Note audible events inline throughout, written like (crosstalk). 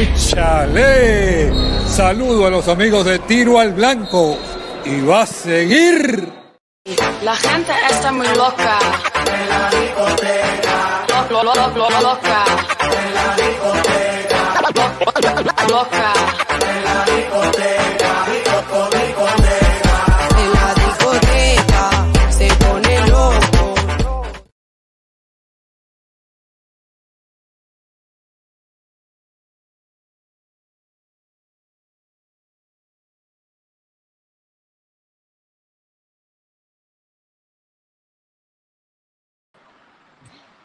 ¡Échale! Saludo a los amigos de Tiro al Blanco. Y va a seguir. La gente está muy loca. En la discoteca. Lo, lo, lo, lo, loca. Loca.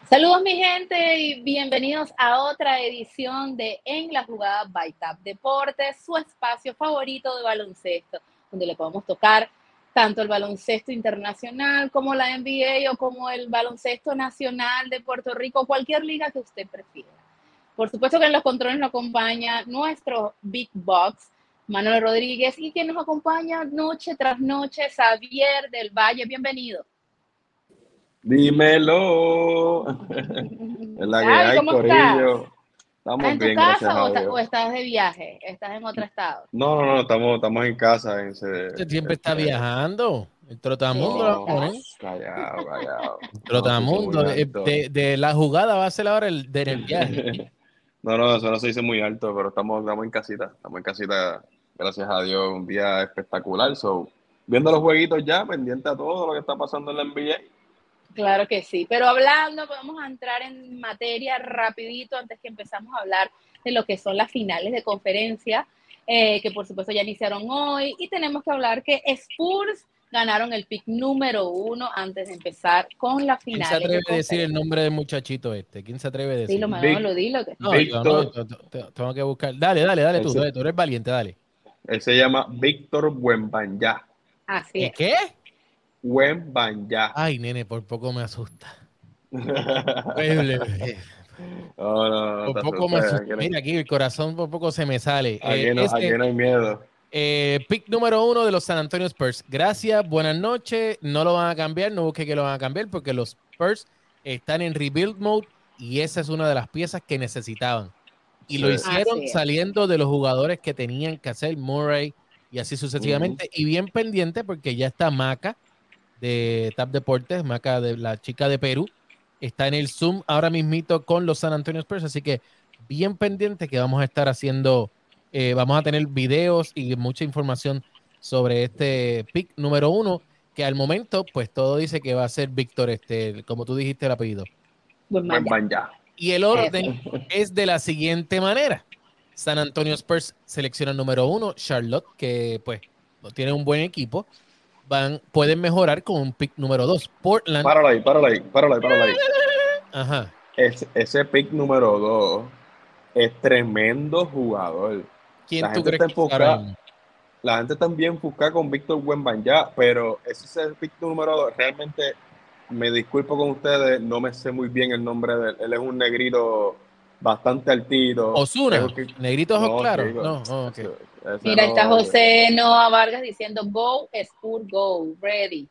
Saludos mi gente y bienvenidos a otra edición de En la jugada by Tap Deportes, su espacio favorito de baloncesto, donde le podemos tocar tanto el baloncesto internacional como la NBA o como el baloncesto nacional de Puerto Rico, cualquier liga que usted prefiera. Por supuesto que en los controles nos acompaña nuestro Big Box, Manuel Rodríguez, y quien nos acompaña noche tras noche, Xavier del Valle. Bienvenido. Dímelo. Es la que Ay, hay, ¿cómo Corillo. ¿Estás Estamos en tu bien, gracias casa o, a ta- Dios. o estás de viaje? ¿Estás en otro estado? No, no, no, estamos, estamos en casa. En ese, Usted siempre está este, viajando. El trotamundo, a poner. Callado, callado. El trotamundo. No, De, la jugada va a ser ahora el del viaje. (laughs) No, no, eso no se dice muy alto, pero estamos, estamos en casita. Estamos en casita, gracias a Dios, un día espectacular. So, viendo los jueguitos ya, pendiente a todo lo que está pasando en la NBA. Claro que sí, pero hablando, vamos a entrar en materia rapidito antes que empezamos a hablar de lo que son las finales de conferencia, eh, que por supuesto ya iniciaron hoy, y tenemos que hablar que Spurs ganaron el pick número uno antes de empezar con la ¿Quién final. se atreve a decir el nombre del muchachito este? ¿Quién se atreve a decir? Dilo, Manolo, dilo. Que... No, Víctor. no, yo- tengo que buscar. Dale, dale, dale tú, Ese- tú eres valiente, dale. Él se llama Víctor Buenbanyá. Así ¿Qué? es. ¿Qué? Buenbanyá. Ay, nene, por poco me asusta. (laughs) no, Horrible. no, no, Por poco me asusta. Mira aquí, el corazón por poco se me sale. Aquí, Eh, no, este- aquí no hay miedo. Eh, pick número uno de los San Antonio Spurs. Gracias, buenas noches. No lo van a cambiar, no busque que lo van a cambiar porque los Spurs están en rebuild mode y esa es una de las piezas que necesitaban. Y lo hicieron saliendo de los jugadores que tenían que hacer, Murray y así sucesivamente. Y bien pendiente porque ya está Maca de Tap Deportes, Maca de la chica de Perú. Está en el Zoom ahora mismito con los San Antonio Spurs, así que bien pendiente que vamos a estar haciendo eh, vamos a tener videos y mucha información sobre este pick número uno, que al momento, pues todo dice que va a ser Víctor, este, como tú dijiste el apellido. Buen ya. Y el orden (laughs) es de la siguiente manera. San Antonio Spurs selecciona el número uno, Charlotte, que pues no tiene un buen equipo. Van, pueden mejorar con un pick número dos. Portland. Páralo ahí, páralo ahí, páralo ahí, páralo ahí. Ajá. Ese, ese pick número 2 es tremendo jugador. ¿Quién La tú gente crees está que? La gente también busca con Víctor Buenbanyá, pero ese es el pick número 2. Realmente, me disculpo con ustedes, no me sé muy bien el nombre de él. Él es un negrito bastante altito. Osuna, Es un pick- negrito ojos No, claros. No, oh, ok. Ese- Mira, ahí está no- José Noah Vargas diciendo go, Spurs, go, ready.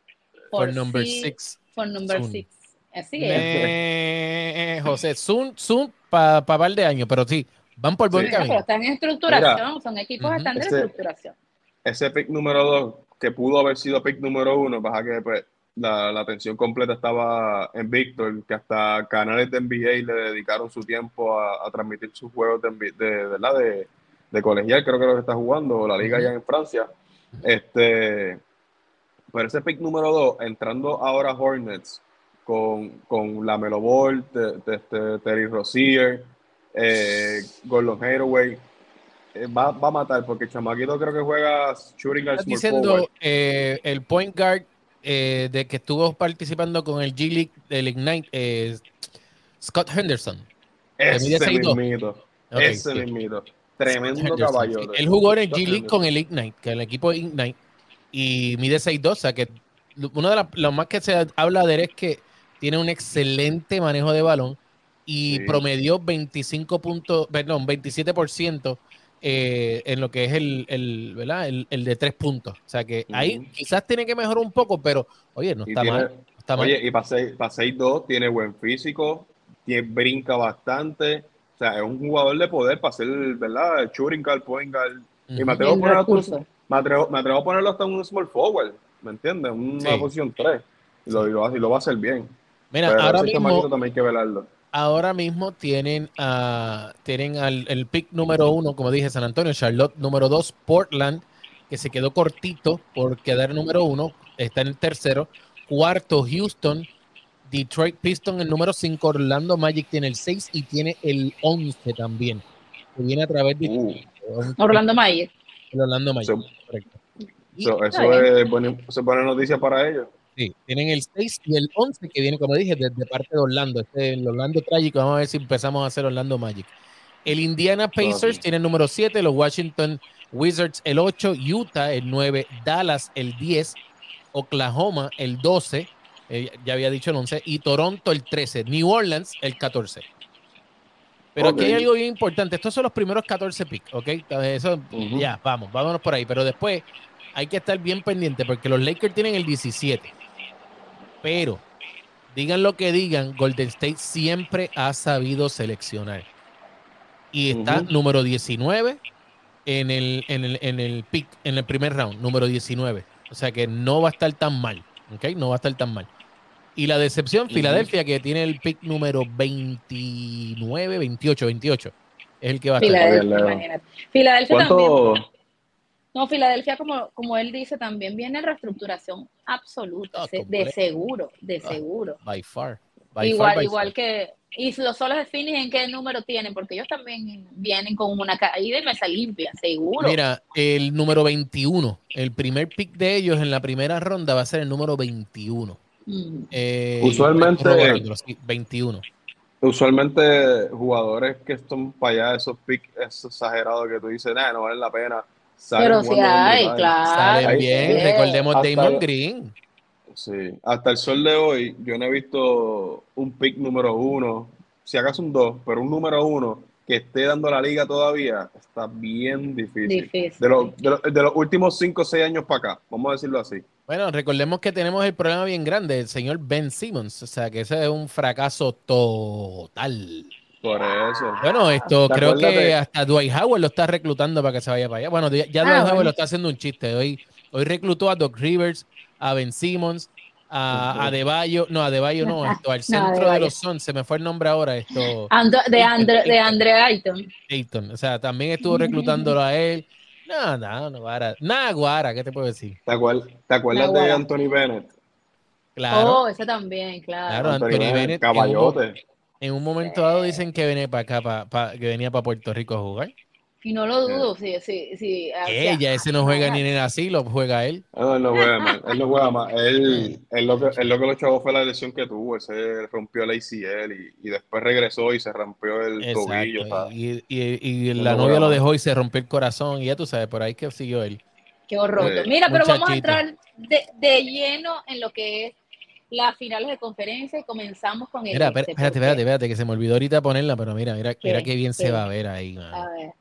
For number si- six. For number Soon. six. Así es. Me- José, Zoom, Zoom para par de años, pero sí, van por buen Sí. Bueno, pero camino. están en estructuración, Mira. son equipos Ujú. que están de Ese- estructuración. ese pick número 2, que pudo haber sido pick número 1, pasa que pues, la, la atención completa estaba en Víctor, que hasta canales de NBA le dedicaron su tiempo a, a transmitir sus juegos de, de, ¿verdad? de, de colegial, creo que lo que está jugando, la liga allá en Francia. Este, pero ese pick número 2, entrando ahora Hornets con, con la Melo Ball, te- te- te- Terry Rozier, eh, Gordon Hathaway, eh, va, va a matar porque chamaquito creo que juega shooting al diciendo eh, el point guard eh, de que estuvo participando con el G League del Ignite, eh, Scott Henderson. Ese 6'2". mismito, Ok, ese sí. mismito. Tremendo caballo. Él jugó en el Scott G League Henderson. con el Ignite, que el equipo Ignite, y mide 6'2", o sea que uno de las- lo más que se habla de él es que tiene un excelente manejo de balón y Sí. promedió 25 puntos, perdón, 27% eh, en lo que es el, el, ¿verdad? el, el de tres puntos. O sea que ahí quizás tiene que mejorar un poco, pero oye, no Y está tiene- mal. no está mal. Oye, y para 6'2 tiene buen físico, tiene, brinca bastante. O sea, es un jugador de poder para ser, ¿verdad? Shooting guard, point guard. Y Ujú. me atrevo, ponerlo hasta me, atrevo, me atrevo a ponerlo hasta un small forward, ¿me entiendes? Una Sí. posición 3. Y lo, y lo, y lo va a hacer bien. Mira, Pero ahora mismo, también hay que velarlo. ahora mismo tienen, a tienen al, el pick número uno, como dije, San Antonio, Charlotte número dos, Portland, que se quedó cortito por quedar número uno, está en el tercero. Cuarto, Houston, Detroit Piston el número 5, Orlando Magic tiene el 6 y tiene el 11 también. Que viene a través de Uh, Orlando Mayer. el Orlando Magic. so- correcto. So- eso, es buena, eso es buena noticia para ellos. Sí, tienen el 6 y el 11 que viene, como dije, desde parte de Orlando. Este, el Orlando Trágico, vamos a ver si empezamos a hacer Orlando Magic. El Indiana Pacers tiene el número 7, los Washington Wizards el 8, Utah el 9, Dallas el 10, Oklahoma el 12, eh, ya había dicho el 11, y Toronto el 13, New Orleans el 14. Pero aquí hay algo bien importante. Estos son los primeros 14 picks, ¿ok? Entonces, Eso, ya, vamos, vámonos por ahí. Pero después hay que estar bien pendiente porque los Lakers tienen el 17. Pero, digan lo que digan, Golden State siempre ha sabido seleccionar. Y está número 19 en el, en, el, en el pick, en el primer round, número 19. O sea que no va a estar tan mal, ¿ok? No va a estar tan mal. Y la decepción. Filadelfia, que tiene el pick número 29, 28, 28. Es el que va a estar. Filadelfia, imagínate. Filadelfia también. ¿Cuánto? No, Filadelfia, como, como él dice, también viene en reestructuración absoluta, Ah, de seguro, de Ah, seguro. By far. By igual, far, by igual far. que. Y los solos de Phoenix, ¿en qué número tienen? Porque ellos también vienen con una caída y mesa limpia, seguro. Mira, el número 21, el primer pick de ellos en la primera ronda va a ser el número 21. Eh, Usualmente- corroborándolo, sí, 21. Usualmente jugadores que están para allá, esos picks exagerados que tú dices, nah, no vale la pena. salen Pero sí jugando hay, bien, claro. Salen bien, sí. recordemos Hasta Damon el- Green. Sí, hasta el sol de hoy yo no he visto un pick número uno, si acaso un dos, pero un número uno que esté dando la liga todavía está bien difícil. Difícil. De, los, de, los, de los últimos cinco o seis años para acá, vamos a decirlo así. Bueno, recordemos que tenemos el problema bien grande, el señor Ben Simmons. O sea, que ese es un fracaso total. Por eso. Bueno, esto ¿Te creo que hasta Dwight Howard lo está reclutando para que se vaya para allá. Bueno, ya ya Ah, Dwight Howard bueno. lo está haciendo un chiste. Hoy, hoy reclutó a Doc Rivers, a Ben Simmons, a, Deballo, no, a Deballo no, esto, al (laughs) No, centro de los Suns, se me fue el nombre ahora, esto, Ando- de, Andre, de Andre Ayton. Ayton. O sea, también estuvo reclutándolo a él. No, no, no, Guara. Nada, Guara, ¿qué te puedo decir? ¿Te, acuer- te acuerdas de. Anthony Bennett? Claro. Oh, ese también, claro. Claro, Anthony Bennett, en un- caballote. En un momento dado dicen que venía para acá, pa- pa- que venía para Puerto Rico a jugar. Y no lo dudo, sí, sí, sí. sea, Ella, ese no juega ni en el asilo, juega él. Ah, No, él no juega más. Él no juega más. Él, (laughs) él lo, que, él lo que lo chavó fue la lesión que tuvo. Él se rompió el ACL y, y después regresó y se rompió el tobillo. Y, y- la novia lo dejó y se rompió el corazón. Y ya tú sabes, por ahí que siguió él. Qué horror. Sí. Mira, pero vamos a entrar de, de lleno en lo que es las finales de conferencia y comenzamos con el Mira, este, espérate, espérate, espérate, espérate, que se me olvidó ahorita ponerla, pero mira, mira, mira ¿Qué? qué bien se va a ver ahí. A ver.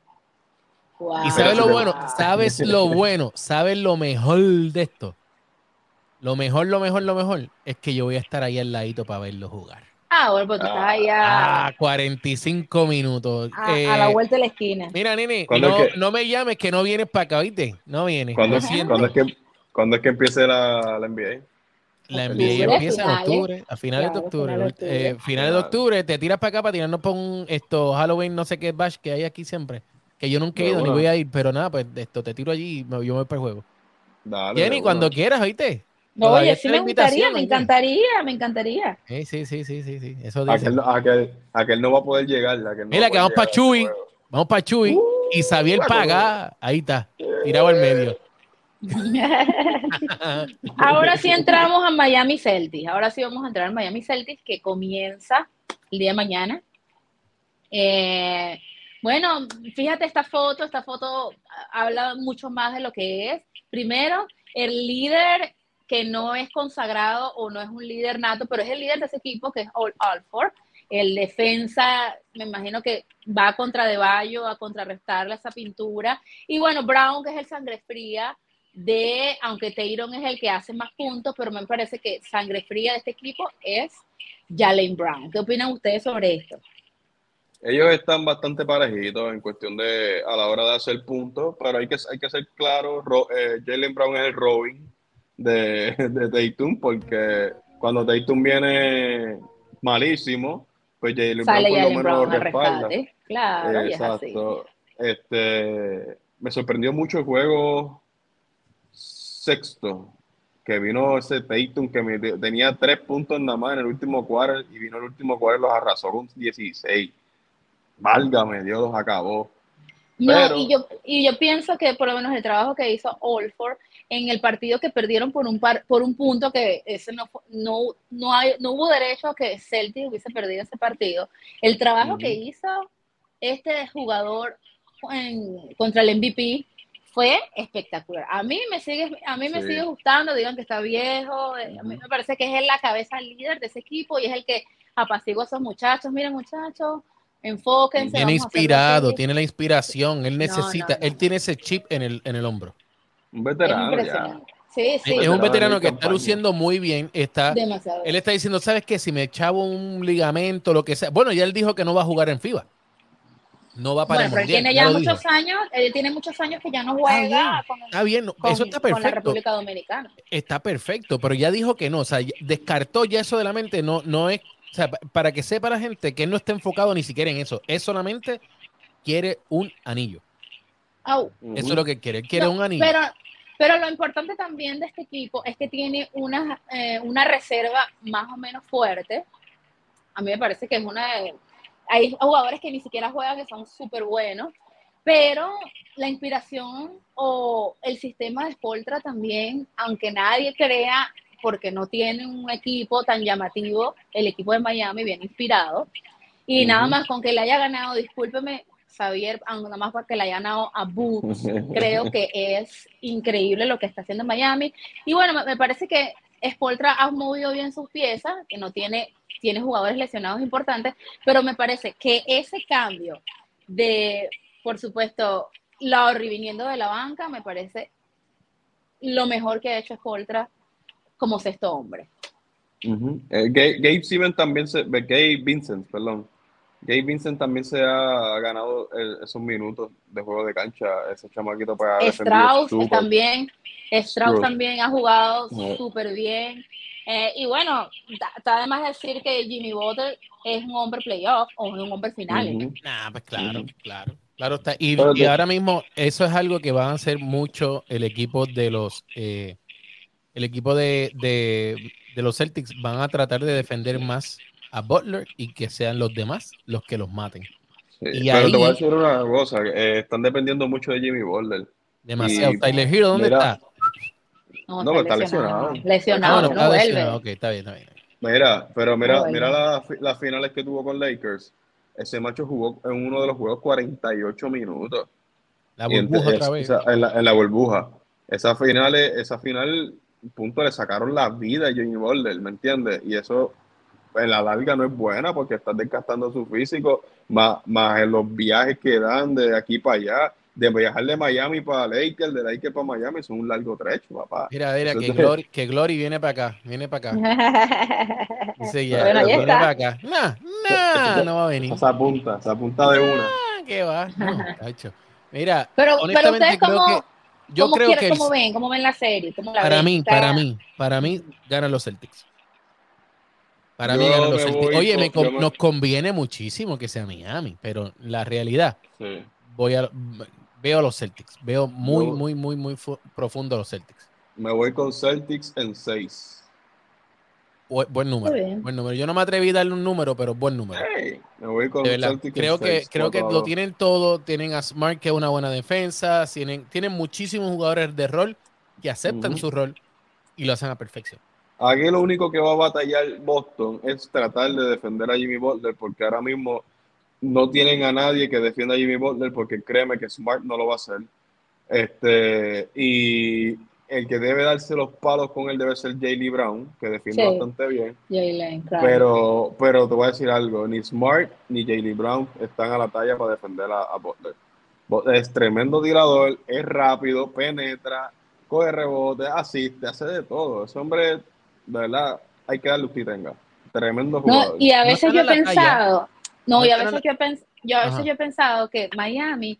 Wow. Y sabes lo bueno, sabes lo bueno, sabes lo mejor de esto. Lo mejor, lo mejor, lo mejor es que yo voy a estar ahí al ladito para verlo jugar. Ah, bueno, pues tú estás ahí a, Ah, 45 minutos. a- Eh, a la vuelta de la esquina. Mira, nene, ¿Cuándo no, es que- no me llames que no vienes para acá, ¿viste? No vienes. ¿Cuándo, es- siento. cuándo es que, cuándo es que empiece la, la NBA? La Octubre, NBA empieza en octubre, a finales de octubre. finales de octubre. Eh, finales de octubre, te tiras para acá para tirarnos por un esto, Halloween, no sé qué bash que hay aquí siempre. Que yo nunca he ido ni voy a ir, pero nada, pues esto te tiro allí y me- yo me voy para el juego. Dale, Jenny, cuando quieras, ¿oíste? No, Todavía oye, sí me gustaría, me encantaría, me encantaría. Sí, sí, sí, sí, sí, sí. Eso dice. Aquel, no- aquel, aquel no va a poder llegar. aquel no va Mira, a que vamos para Chuy. Vamos para Chuy. y Xavier la paga. Ahí está. Tirado al medio. (laughs) Ahora sí entramos a Miami Celtics. Ahora sí vamos a entrar al Miami Celtics que comienza el día de mañana. Eh, bueno, fíjate esta foto. Esta foto habla mucho más de lo que es. Primero, el líder que no es consagrado o no es un líder nato, pero es el líder de ese equipo que es All Alford. El defensa, me imagino que va contra De Bayo a contrarrestarle esa pintura. Y bueno, Brown, que es el sangre fría, de, aunque Tayron es el que hace más puntos, pero me parece que sangre fría de este equipo es Jalen Brown. ¿Qué opinan ustedes sobre esto? Ellos están bastante parejitos en cuestión de a la hora de hacer puntos, pero hay que, hay que ser claro, Ro- eh, Jalen Brown es el Robin de, (laughs) de Tatum, porque cuando Tatum viene malísimo, pues Jalen Brown por lo menos lo al respalda. rescate. Claro, y es así. Exacto. Este, me sorprendió mucho el juego sexto, que vino ese Tatum que me- tenía tres puntos nada más en el último quarter y vino el último quarter los arrasó con 16. Válgame, Dios los acabó. No, Pero- y yo, y yo pienso que por lo menos el trabajo que hizo Olford en el partido que perdieron por un par, por un punto que ese no, no, no, hay, no hubo derecho a que Celtic hubiese perdido ese partido. El trabajo que hizo este jugador en- contra el MVP fue espectacular. A mí me sigue, a mí me Sí. sigue gustando, digan que está viejo, eh, a mí me parece que es la cabeza líder de ese equipo y es el que apacigua a esos muchachos. Miren muchachos, enfóquense. Tiene inspirado, tiene la inspiración, él necesita, no, no. él tiene ese chip en el, en el hombro. Un Es veterano ya. impresionante. Sí, sí. es un veterano que está luciendo muy bien, está, Demasiado. él está diciendo, ¿sabes qué? Si me echaba un ligamento, lo que sea. Bueno, ya él dijo que no va a jugar en FIBA. No va para bueno, el pero él mundial. tiene ya dijo. muchos años, él tiene muchos años que ya no Está bien, juega con, Está bien, no, con- eso está con la perfecto. República Dominicana. Está perfecto, pero ya dijo que no, o sea, descartó ya eso de la mente, no, no es, o sea, pa- para que sepa la gente que él no está enfocado ni siquiera en eso, es solamente quiere un anillo, eso es lo que quiere, él quiere No, un anillo. Pero, pero lo importante también de este equipo es que tiene una, eh, una reserva más o menos fuerte. A mí me parece que es una... de- Hay jugadores que ni siquiera juegan, que son súper buenos, pero la inspiración o el sistema de Spoltra también, aunque nadie crea, porque no tiene un equipo tan llamativo, el equipo de Miami bien inspirado, y nada más con que le haya ganado, discúlpeme, Xavier, aunque nada más porque le haya ganado a Bucks, creo que (laughs) es increíble lo que está haciendo Miami. Y bueno, me, me parece que Spoltra ha movido bien sus piezas, que no tiene, tiene jugadores lesionados importantes, pero me parece que ese cambio de, por supuesto, Lauri viniendo de la banca, me parece lo mejor que ha hecho Spoltra como sexto hombre. Ujú. Eh, Gabe, Gabe Stevens también se, eh, Gabe Vincent, perdón. Gabe Vincent también se ha ganado el- esos minutos de juego de cancha, ese chamaquito para Strauss también, Strauss también ha jugado Ujú. súper bien. Eh, y bueno, está además decir que Jimmy Butler es un hombre playoff o un hombre final. Nah, pues claro, Ujú. claro, claro está. Y, y ahora mismo eso es algo que van a hacer mucho el equipo de los, eh, el equipo de, de, de los Celtics van a tratar de defender más a Butler y que sean los demás los que los maten. Sí, Y pero te voy a ahí- decir una cosa, eh, están dependiendo mucho de Jimmy Butler. Demasiado. Y- Tyler Hero, ¿dónde mira, está? No, No, está lesionado. Lesionado, Ah, bueno, no está vuelve. lesionado. Ok, está bien, está bien. Mira, pero mira, mira la- las finales que tuvo con Lakers. Ese macho jugó en uno de los juegos 48 minutos. La burbuja otra vez. esa- en, la, en la burbuja. Esa final, esa final, punto, le sacaron la vida a Jimmy Butler, ¿me entiendes? Y eso en la larga no es buena porque estás desgastando su físico, más, más en los viajes que dan de aquí para allá, de viajar de Miami para Lakers, de Lakers para Miami, es un largo trecho, papá. Mira, mira, que Glory, que Glory viene para acá, viene para acá. (laughs) Dice ya, Bueno, viene para acá. Nah, nah, (laughs) no va a venir. Esa punta, esa punta de una. Ah, ¿Qué va? (laughs) No, muchacho. Mira, Pero, pero honestamente ustedes creo cómo, que yo cómo, creo que el- cómo ven, cómo ven la serie, ¿Cómo la para ven? mí, Está- para mí, para mí ganan los Celtics. Para mí ganan los Celtics. Oye, con- me con- yo me- nos conviene muchísimo que sea Miami, pero la realidad Sí. voy a veo a los Celtics, veo muy Yo- muy muy muy fu- profundo a los Celtics. Me voy con Celtics en 6. Bu- buen número, buen número. Yo no me atreví a darle un número, pero buen número. me voy con De creo que, seis, creo que lo tienen todo. Tienen a Smart, que es una buena defensa. Tienen, tienen muchísimos jugadores de rol que aceptan Ujú. su rol y lo hacen a perfección. Aquí lo único que va a batallar Boston es tratar de defender a Jimmy Butler, porque ahora mismo no tienen a nadie que defienda a Jimmy Butler, porque créeme que Smart no lo va a hacer. Este, y el que debe darse los palos con él debe ser Jaylee Brown, que defiende Sí. bastante bien. Jalen, claro. Pero, pero te voy a decir algo, ni Smart ni Jaylee Brown están a la talla para defender a, a Butler. Butler es tremendo tirador, es rápido, penetra, coge rebote, asiste, hace de todo. Ese hombre, de verdad, hay que darle usted tenga. Tremendo No, jugador. y a veces yo he talla. pensado, no, No y a veces yo he, pens- yo a veces Ajá. yo he pensado que Miami,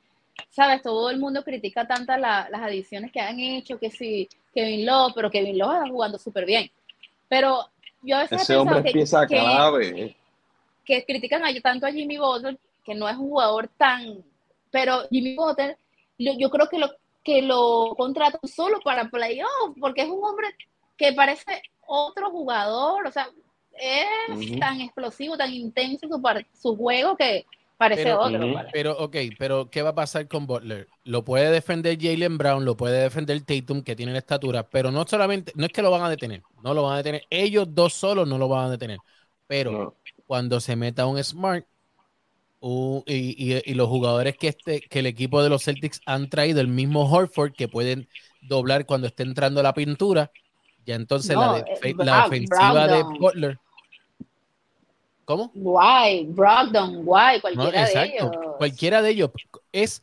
sabes, todo el mundo critica tantas la- las adiciones que han hecho, que si Kevin Love, pero Kevin Love está jugando súper bien. Pero yo a veces Ese he hombre que, pieza que- clave. que critican a, tanto a Jimmy Butler, que no es un jugador tan, pero Jimmy Butler, yo creo que lo que lo contratan solo para playoff, porque es un hombre que parece otro jugador, o sea, es tan explosivo, tan intenso su juego que parece Pero- otro. Pero, ok, pero ¿qué va a pasar con Butler? Lo puede defender Jalen Brown, lo puede defender Tatum, que tiene la estatura, pero no solamente, no es que lo van a detener, no lo van a detener. Ellos dos solos no lo van a detener. Pero No. cuando se meta un Smart y, y- y los jugadores que, este, que el equipo de los Celtics han traído, el mismo Horford, que pueden doblar cuando esté entrando la pintura, ya entonces No, la, eh, la Brown- defensiva de. Butler. ¿Cómo? Guay, Brogdon, guay, No, cualquiera de ellos. Cualquiera de ellos es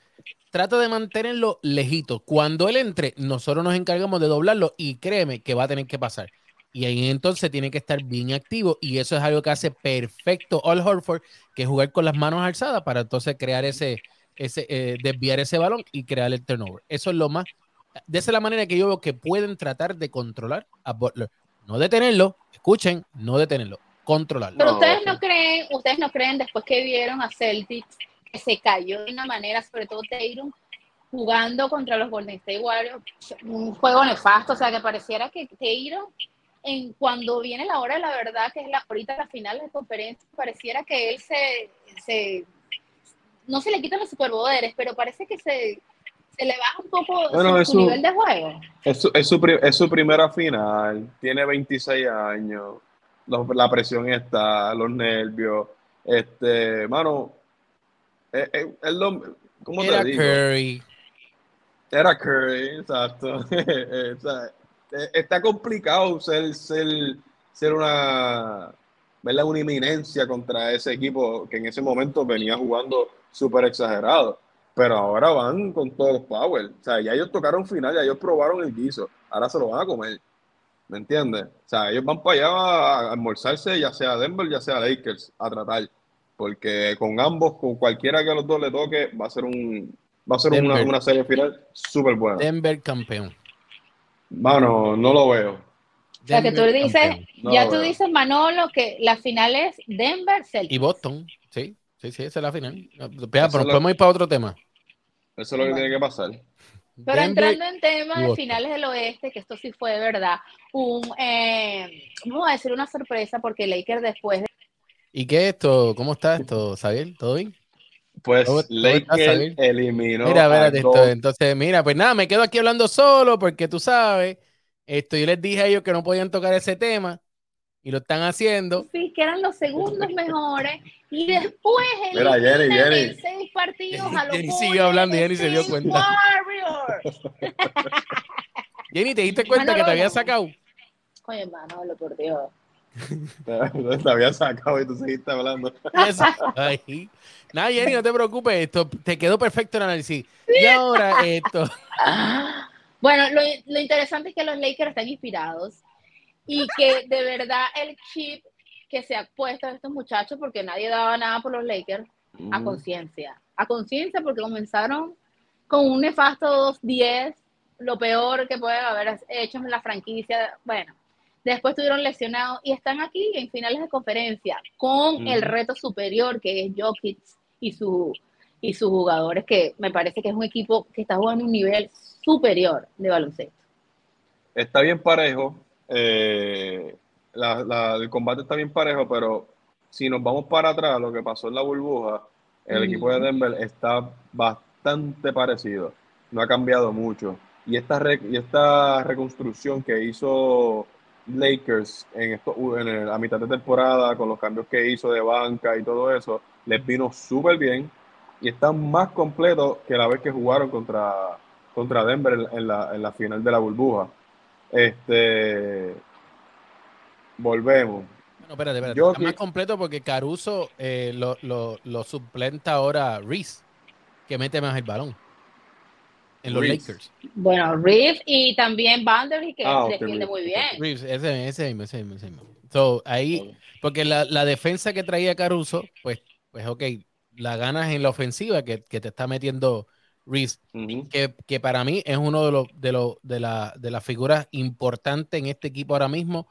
trata de mantenerlo lejito. Cuando él entre, nosotros nos encargamos de doblarlo y créeme que va a tener que pasar. Y ahí entonces tiene que estar bien activo y eso es algo que hace perfecto Al Horford, que es jugar con las manos alzadas para entonces crear ese, ese eh, desviar ese balón y crear el turnover. Eso es lo más, de esa es la manera que yo veo que pueden tratar de controlar a Butler. No detenerlo, escuchen, no detenerlo, controlarlo. Pero No, ustedes no creen, ustedes no creen después que vieron a Celtics que se cayó de una manera, sobre todo Tatum, jugando contra los Golden State Warriors, un juego nefasto, o sea que pareciera que Tatum en cuando viene la hora de la verdad, que es la ahorita la final de conferencia, pareciera que él se, se no se le quitan los superpoderes, pero parece que se, se le baja un poco Bueno, su, es su su- nivel de juego. Es su, es su pri- es su primera final, tiene 26 años, lo- la presión está, los nervios, este, mano, es- es lo- ¿cómo Era te digo? Curry. Era Curry, exacto. Eh, (laughs) o sea, eh, está complicado ser, ser, ser una, ¿verdad? una inminencia contra ese equipo que en ese momento venía jugando súper exagerado. Pero ahora van con todos los power. O sea, ya ellos tocaron final, ya ellos probaron el guiso. Ahora se lo van a comer. ¿Me entiendes? O sea, ellos van para allá a almorzarse, ya sea Denver, ya sea Lakers, a tratar. Porque con ambos, con cualquiera que a los dos le toque, va a ser un va a ser una, una serie final súper buena. Denver campeón. Mano, no lo veo. O sea que tú dices. No ya tú veo. dices, Manolo, que la final es Denver Celtics. Y Boston, sí, sí, sí, esa es la final. Pero lo- podemos ir para otro tema. Eso es lo que tiene que pasar. Pero Denver- entrando en tema de finales del oeste, que esto sí fue de verdad, un, eh, vamos a decir una sorpresa, porque Lakers después de ¿Y qué es esto? ¿Cómo está esto, Xavier? ¿Todo bien? Pues ¿Cómo- cómo estás, Lakers eliminó Mira, a espérate esto. Entonces, mira, pues nada, me quedo aquí hablando solo porque tú sabes, esto yo les dije a ellos que no podían tocar ese tema y lo están haciendo. sí, que eran los segundos mejores, y después Mira, Jenny, Jenny. en seis partidos a los Jenny siguió hablando y Jenny se dio cuenta. Warriors. (laughs) Jenny, ¿te diste cuenta que te había sacado? Oye, Manolo, por Dios. (laughs) Te había sacado y tú seguiste hablando. Ay. Nada, Jenny, no te preocupes, esto te quedó perfecto el análisis. Y ahora esto. (laughs) Bueno, lo, lo interesante es que los Lakers están inspirados y que de verdad el chip que se ha puesto a estos muchachos, porque nadie daba nada por los Lakers, a conciencia. A conciencia porque comenzaron con un nefasto 2-10, lo peor que pueden haber hecho en la franquicia. Bueno, después estuvieron lesionados y están aquí en finales de conferencia con el Ujú. reto superior que es Jokic y su y sus jugadores, que me parece que es un equipo que está jugando a un nivel superior de baloncesto. Está bien parejo. eh, la- la- el combate está bien parejo, pero si nos vamos para atrás, lo que pasó en la burbuja, el Mm. equipo de Denver está bastante parecido. No ha cambiado mucho. Y esta, re- y esta reconstrucción que hizo Lakers en esto, en el- a mitad de temporada, con los cambios que hizo de banca y todo eso, les vino súper bien y están más completos que la vez que jugaron contra, contra Denver en, en la, en la final de la burbuja. Este, volvemos. Bueno, espérate, espérate. Yo Está más completo porque Caruso eh, lo, lo, lo suplenta ahora Reese, que mete más el balón. En los. Lakers. Bueno, Reeves y también Vanderbilt, que Ah, defiende Reeves. muy bien. Reeves, ese, ese mismo, ese mismo, ese mismo. So, ahí, porque la, la defensa que traía Caruso, pues, pues ok, la ganas en la ofensiva que, que te está metiendo Reese, Ujú. que, que para mí es uno de los de los de la de las figuras importantes en este equipo ahora mismo,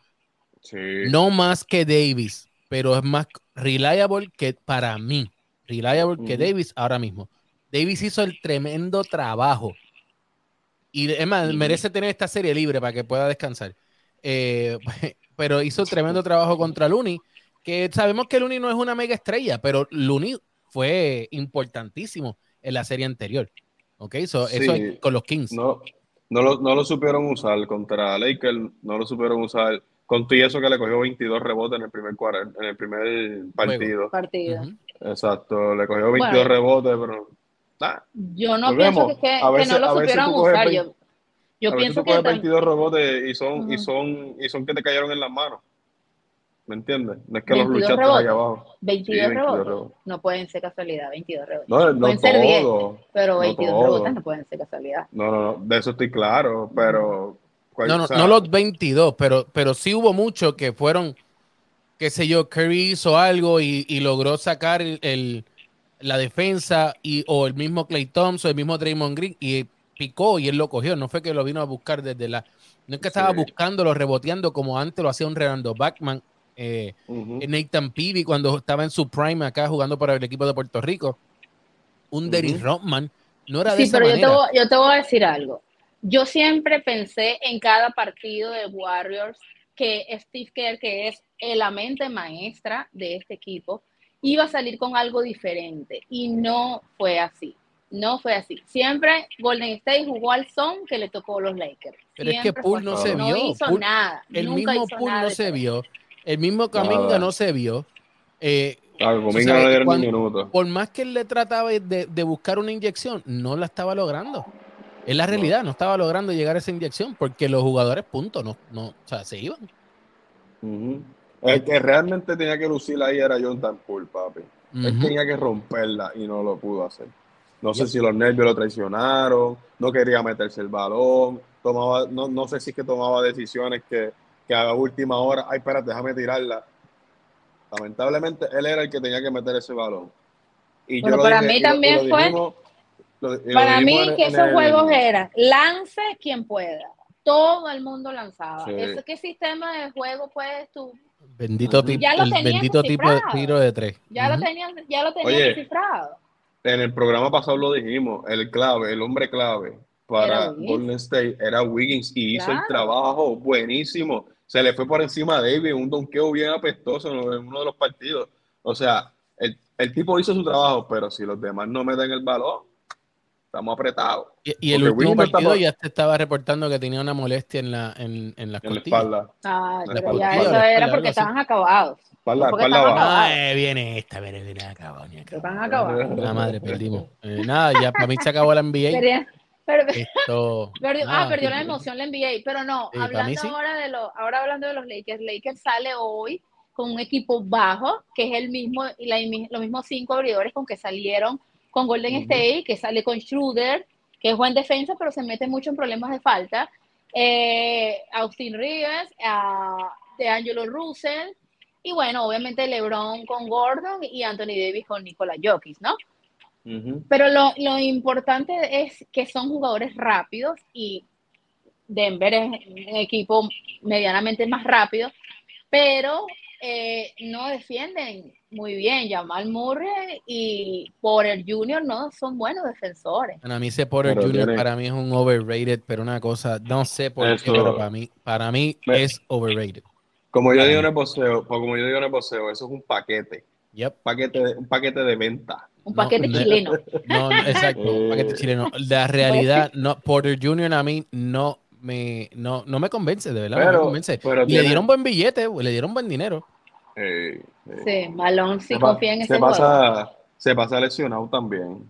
Sí. no más que Davis, pero es más reliable que para mí, reliable que. Davis ahora mismo. Davis hizo el tremendo trabajo. Y es más, merece tener esta serie libre para que pueda descansar. Eh, (laughs) pero hizo tremendo trabajo contra Looney, que sabemos que Looney no es una mega estrella, pero Looney fue importantísimo en la serie anterior. ¿Ok? So, Eso es con los Kings. No, no, lo, no lo supieron usar contra Lakers, no lo supieron usar. Con todo y eso que le cogió 22 rebotes en el primer cuarto, en el primer partido. Partido. Ujú. Exacto, le cogió 22 Bueno. rebotes, pero ah, Yo no Volvemos. pienso que, que- A que veces- no lo veces supieron usar. Yo, yo a veces pienso tú que coges tan- 22 rebotes y son, y Ujú. son, y son que te cayeron en las manos. ¿Me entiendes? No es que 22 los luchaste rebotes. allá abajo. 22, 22 rebotes. rebotes. No pueden ser casualidad, 22 rebotes. No, no pueden ser 10, todo. pero no 22 todo. rebotes no pueden ser casualidad. No, no, no, de eso estoy claro, pero... cual- No, no, o sea, no los 22, pero, pero sí hubo muchos que fueron, qué sé yo, Curry hizo algo y, y logró sacar el, el- la defensa y, o el mismo Clay Thompson, el mismo Draymond Green y picó y él lo cogió. No fue que lo vino a buscar desde la... No es que estaba Sí. buscándolo, reboteando como antes lo hacía un Renando Backman, eh, ujú. Nathan Peavy cuando estaba en su prime acá jugando para el equipo de Puerto Rico. Un Derrick Ujú. Rodman. No era de Sí, esa pero yo te, yo te voy a decir algo. Yo siempre pensé en cada partido de Warriors que Steve Kerr, que es la mente maestra de este equipo, iba a salir con algo diferente. Y no fue así. No fue así. Siempre Golden State jugó al son que le tocó a los Lakers. Pero es que Poole no se No vio. hizo Poole- nada. El Nunca mismo hizo Poole nada no se vio. El mismo Kaminga Nada. no se vio. Eh, no cuando- minuto. por más que él le trataba de, de buscar una inyección, no la estaba logrando. Es la realidad, no estaba logrando llegar a esa inyección porque los jugadores, punto, no, no, o sea, se iban. El que realmente tenía que lucir ahí era Jonathan Poole, papi. Él tenía que romperla y no lo pudo hacer. No sé si los nervios lo traicionaron, no quería meterse el balón, tomaba, no, no sé si es que tomaba decisiones que, que a última hora, ay, espérate, déjame tirarla. Lamentablemente, él era el que tenía que meter ese balón. Y Bueno, lo para dije- mí también lo fue- dijimos- lo- lo Para mí en- que esos el- juegos eran lance quien pueda. Todo el mundo lanzaba. Sí. ¿Ese qué sistema de juego puedes tú? Bendito, Ya lo el bendito tipo de tiro de tres. Ya lo tenían, ya lo tenían Oye, descifrado. En el programa pasado lo dijimos, el clave, el hombre clave para. Golden State era Wiggins y hizo el trabajo buenísimo. Se le fue por encima a David, un donqueo bien apestoso en en uno de los partidos. O sea, el, el tipo hizo su trabajo, pero si los demás no meten el balón, estamos apretados Y, y el último partido estaba- ya te estaba reportando que tenía una molestia en la en, en las en la espalda. Ah, La pero espalda, ya eso era porque estaban acabados. Espalda, Porque espalda estaban baja. Ah, eh, viene esta, viene, viene acabado, ni acabado. Acabados. La (laughs) madre, perdimos. Eh, nada, ya para mí se acabó la NBA. Pero- Esto, (laughs) perdió- nada. ah, perdió la emoción la NBA, pero no, hablando sí. ahora de los, ahora hablando de los Lakers, Lakers sale hoy con un equipo bajo, que es el mismo, y la, los mismos cinco abridores con que salieron con Golden. State, que sale con Schroeder, que es buen defensa, pero se mete mucho en problemas de falta. Eh, Austin Rivers, a DeAngelo Russell, y bueno, obviamente LeBron con Gordon y Anthony Davis con Nikola Jokic, ¿no? Pero lo, lo importante es que son jugadores rápidos y Denver es un equipo medianamente más rápido, pero eh, no defienden muy bien. Jamal Murray y Porter Jr. no son buenos defensores. Bueno, a mí ese Porter Pero Jr. tiene- para mí es un overrated, pero una cosa, no sé por Eso- qué, pero para mí, para mí Me- es overrated. Como yo digo en el pues como yo digo en el boxeo, eso es un paquete, Yep. paquete de- un paquete de venta. Un paquete no- chileno. No, no, exacto, un Eh. paquete chileno. La realidad, (laughs) no, Porter Jr. a mí no me, no, no me convence, de verdad, no me Pero- convence. pero Y le tiene- dieron buen billete, le dieron buen dinero. Eh, eh. Sí, Malone sí se, confía en se ese juego. pasa, se pasa lesionado también.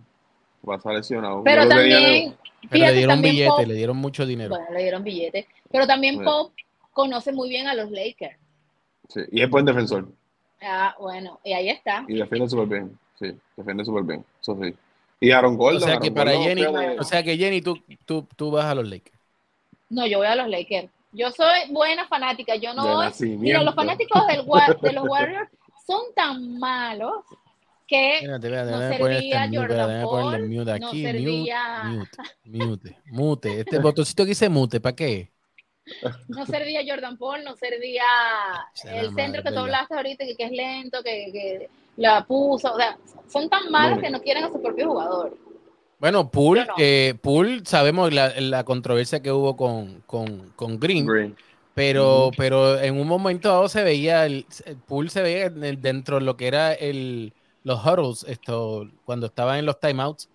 Pasa lesionado. Pero Yo también, Pero fíjate, le dieron también billete, Pop- le dieron mucho dinero. bueno, le dieron billete, pero también. Pop conoce muy bien a los Lakers. sí, y es buen defensor. Ah, bueno, y ahí está. Y defiende súper bien. Sí, defiende súper bien. Eso sí. Y Aaron Gordon. o sea Aaron que para Gordon, Jenny, o sea que Jenny, tú, tú, tú vas a los Lakers. No, yo voy a los Lakers. Yo soy buena fanática. Yo no voy. Mira, los fanáticos del, (laughs) de los Warriors son tan malos que no servía este Jordan Paul, mute no aquí, servía- mute, mute, mute, mute. Este botoncito que dice mute, ¿para qué? no servía Jordan Paul, no servía el centro madre, que tú hablaste ahorita, que, que es lento, que, que la puso, o sea, son tan malos No. que no quieren a su propio jugador. Bueno, Poole, no. eh, Poole, sabemos la, la controversia que hubo con, con, con Green, Green. pero, pero en un momento dado se veía, el, el Poole se veía el- dentro de lo que era el, los huddles, esto, cuando estaba en los timeouts,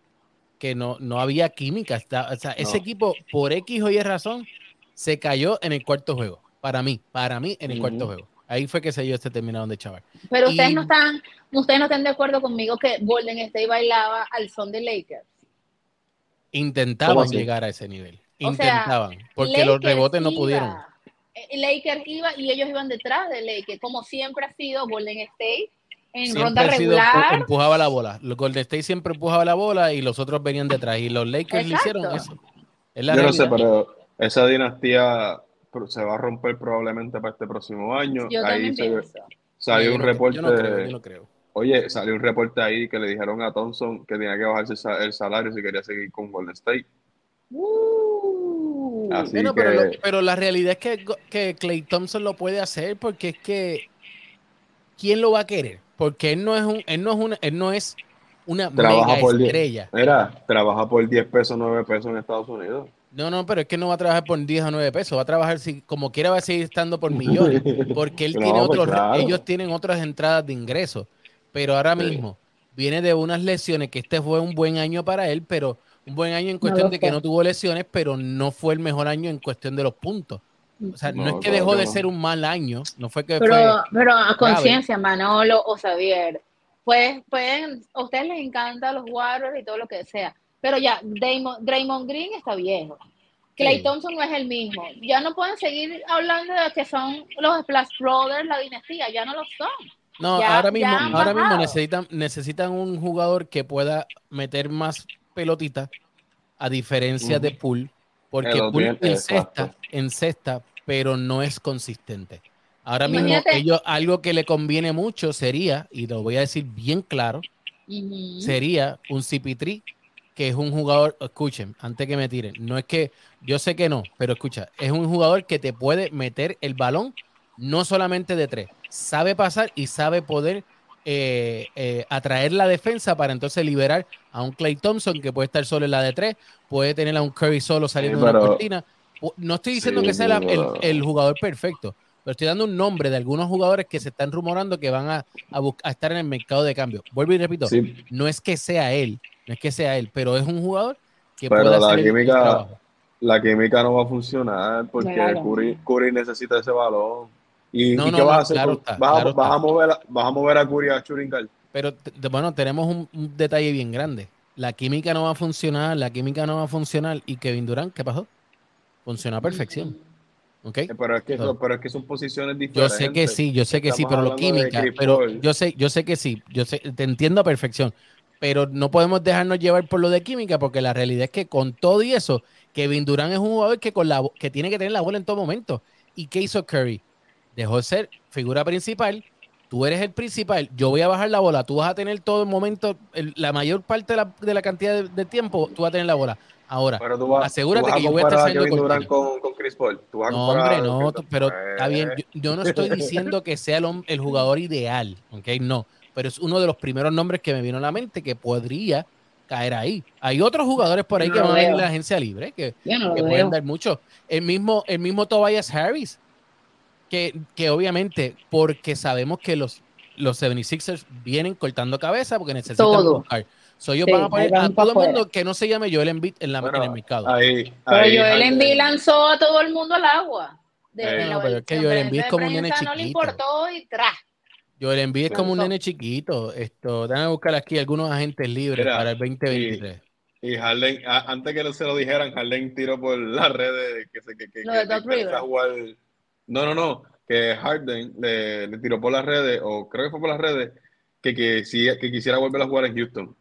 que no, no había química. está- o sea, ese No. equipo, por X o Y razón, se cayó en el cuarto juego. Para mí, para mí, en el cuarto Ujú. juego. Ahí fue que se dio este terminado de chaval. Pero ustedes Y- no están, ustedes no están de acuerdo conmigo que Golden State bailaba al son de Lakers. Intentaban llegar a ese nivel. O sea, Intentaban. porque los rebotes no pudieron. eh, Lakers iba y ellos iban detrás de Lakers, como siempre ha sido Golden State en Siempre ronda ha sido- regular. empujaba la bola. Los Golden State siempre empujaba la bola y los otros venían detrás. Y los Lakers le hicieron Exacto. eso. Es la Yo no sé, pero esa dinastía se va a romper probablemente para este próximo año. Yo Ahí se- salió Yo un no- reporte. Yo no creo, yo no creo. Oye, salió un reporte ahí que le dijeron a Thompson que tenía que bajarse el sa- el salario si quería seguir con Golden State. Uh, Así Bueno, pero, lo- pero la realidad es que, que Clay Thompson lo puede hacer porque es que ¿quién lo va a querer? Porque él no es un, él no es una, él no es una Trabaja mega por diez. estrella. Mira, trabaja por 10 pesos, 9 pesos en Estados Unidos. No, no, pero es que no va a trabajar por 10 o 9 pesos, va a trabajar si, como quiera va a seguir estando por millones, (laughs) porque él No, tiene pues otros, claro. ellos tienen otras entradas de ingresos, pero ahora mismo viene de unas lesiones que este fue un buen año para él, pero un buen año en cuestión de que no tuvo lesiones, pero no fue el mejor año en cuestión de los puntos. O sea, no, No, es que dejó de ser un mal año, no fue que Pero, fue pero a conciencia, Manolo o Xavier, pues pueden, a ustedes les encantan los Warriors y todo lo que sea, pero ya, Draymond, Draymond Green está viejo. Clay Sí. Thompson no es el mismo. Ya no pueden seguir hablando de que son los Splash Brothers, la dinastía, ya no lo son. No, Ya- ahora mismo, ahora mismo necesitan, necesitan un jugador que pueda meter más pelotitas, a diferencia de Pool, porque Pool encesta, encesta, pero no es consistente. Ahora mismo, ellos, algo que le conviene mucho sería, y lo voy a decir bien claro, sería un CP3, que es un jugador, escuchen, antes que me tiren, no es que, yo sé que no, pero escucha, es un jugador que te puede meter el balón, no solamente de tres, sabe pasar y sabe poder eh, eh, atraer la defensa para entonces liberar a un Clay Thompson que puede estar solo en la de tres, puede tener a un Curry solo saliendo Sí, de una cortina. No estoy diciendo Sí, que sea la- el, el jugador perfecto, pero estoy dando un nombre de algunos jugadores que se están rumorando que van a, a a estar en el mercado de cambio. Vuelvo y repito, Sí, no es que sea él, no es que sea él, pero es un jugador que Pero puede la hacer el- el química- trabajo. la química no va a funcionar porque Claro. Curry, Curry necesita ese balón. ¿Y, No, ¿y no, qué vas no, a hacer? claro está, vas, a- claro vas está. a mover a, vas a mover a Curry a Churingal. Pero bueno, tenemos un, un detalle bien grande. La química no va a funcionar, la química no va a funcionar. Y Kevin Durant, ¿qué pasó? Funciona a perfección. ¿Ok? Eh, Pero es que, No. pero es que son posiciones Yo diferentes. sé que sí, yo sé que sí, pero lo química, pero yo sé, yo sé que sí, yo sé, te entiendo a perfección, pero no podemos dejarnos llevar por lo de química, porque la realidad es que con todo y eso, Kevin Durant es un jugador que con la que tiene que tener la bola en todo momento. ¿Y qué hizo Curry? Dejó de ser figura principal, tú eres el principal, yo voy a bajar la bola, tú vas a tener todo el momento, el- la mayor parte de la, de la cantidad de, de tiempo, tú vas a tener la bola. Ahora, Pero tú vas, Asegúrate tú vas que yo voy a estar saliendo con, con Chris Paul. Tú vas a No, hombre, no, tú- pero está bien. Yo, yo no estoy diciendo que sea el, el jugador ideal, ¿ok? No, pero es uno de los primeros nombres que me vino a la mente que podría caer ahí. Hay otros jugadores por ahí No que van a ir a la agencia libre que, no que pueden dar mucho. El mismo, el mismo Tobias Harris, que, que obviamente, porque sabemos que los, los 76ers vienen cortando cabeza porque necesitan Todo. buscar. So, ellos Sí, van a poner a todo el mundo que no se llame Joel Embiid en, la, Bueno, en el mercado. Ahí, Pero ahí Joel Embiid lanzó a todo el mundo al agua. De, Eh, no, pero es que Joel Embiid es como un nene prensa No le chiquito. importó y tras. Joel Embiid es como un nene chiquito. Esto, déjame buscar aquí algunos agentes libres Mira, para el 2023. Y Harden, a- antes que se lo dijeran, Harden tiró por las redes que se que, que, que interesa Rivers. jugar. No, no, no. Que Harden le, le tiró por las redes, o creo que fue por las redes, que, que, sí- que quisiera volver a jugar en Houston.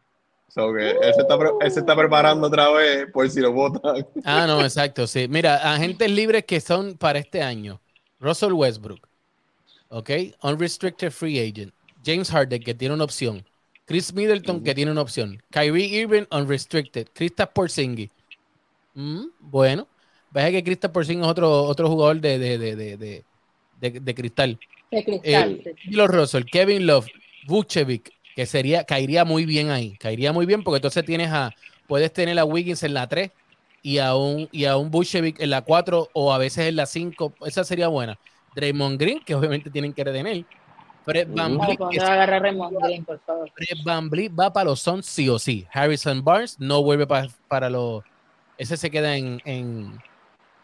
So que él, se está, pre- él se está preparando otra vez por si lo votan. (laughs) Ah, no, exacto, sí. Mira, agentes libres que son para este año. Russell Westbrook. ¿Ok? Unrestricted Free Agent. James Harden, que tiene una opción. Chris Middleton, que tiene una opción. Kyrie Irving, unrestricted. Kristaps Porzingis. Mm, bueno, vaya que Kristaps Porzingis es otro, otro jugador de, de, de, de, de, de- de cristal. De cristal. Eh, Los Russell, Kevin Love, Vucevic, que sería, caería muy bien ahí. Caería muy bien porque entonces tienes a, puedes tener a Wiggins en la 3 y a un, y a un en la 4 o a veces en la 5. Esa sería buena. Draymond Green, que obviamente tienen que retener. Fred. Van Vliet, cuando que va para los Suns sí o sí. Harrison Barnes no vuelve pa- para los... Ese se queda en, en,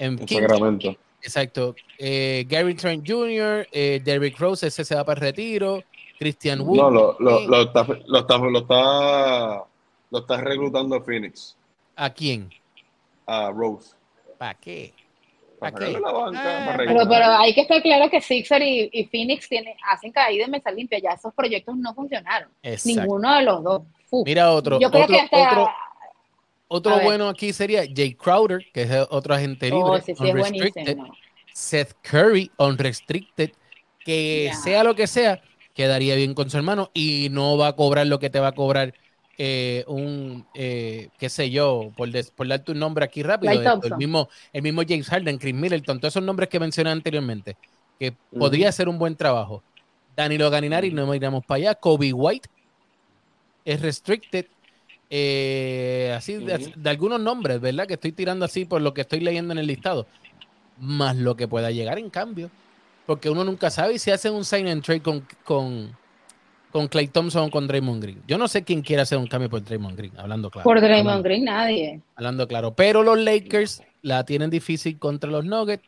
en. Sacramento. Exacto. Eh, Gary Trent Jr., eh, Derrick Rose, ese se va para el retiro. Christian Wood. No, lo, lo, lo está, lo, está, lo, está, lo está reclutando Phoenix ¿A quién? a Rose. ¿Para qué? Para ¿Pa' qué? sacarle la banca, Ah, Pero, pero hay que estar claro que Sixer y, y Phoenix tienen, hacen caída en mesa limpia. Ya esos proyectos no funcionaron. Exacto. Ninguno de los dos. Mira otro. Yo creo otro, que hasta. otro, otro bueno aquí sería Jay Crowder, que es otro agente libre. oh, sí, sí, es unrestricted. buenísimo. Seth Curry, unrestricted. Que sea lo que sea, quedaría bien con su hermano y no va a cobrar lo que te va a cobrar eh, un, eh, qué sé yo, por, des- por darte un nombre aquí rápido, esto, el, mismo, el mismo James Harden, Chris Middleton, todos esos nombres que mencioné anteriormente, que podría hacer un buen trabajo. Danilo Ganinari, no iremos para allá. Kobe White es restricted. Eh, así de, algunos nombres, ¿verdad? Que estoy tirando así por lo que estoy leyendo en el listado. Más lo que pueda llegar en cambio. Porque uno nunca sabe si hacen un sign and trade con, con, con Clay Thompson o con Draymond Green. Yo no sé quién quiere hacer un cambio por Draymond Green, hablando claro. Por Draymond Hablando- Green, nadie. Hablando claro. Pero los Lakers la tienen difícil contra los Nuggets.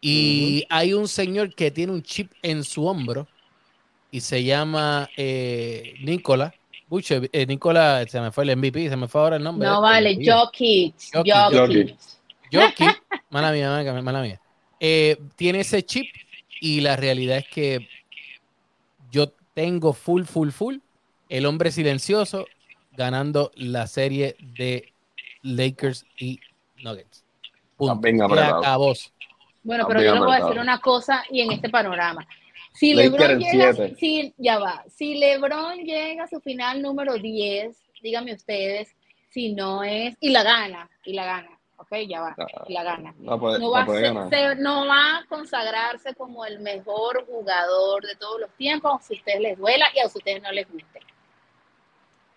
Y hay un señor que tiene un chip en su hombro y se llama eh, Nicola. Vucevic- eh, Nicola, se me fue el MVP, se me fue ahora el nombre. No este, vale. Jokic. Jokic, Jokic. (laughs) Mala mía, mala mía. Eh, tiene ese chip y la realidad es que yo tengo full, full, full el hombre silencioso ganando la serie de Lakers y Nuggets. Punto. Apretado. acabó. Bueno, Está pero yo les voy a decir una cosa y en este panorama. Si LeBron llega, si, ya va, si LeBron llega a su final número 10, díganme ustedes si no es, y la gana, y la gana, ok, ya va, Ah, y la gana. No puede, No no va, a ser- se- no va a consagrarse como el mejor jugador de todos los tiempos, aunque a ustedes les duela y a ustedes no les guste.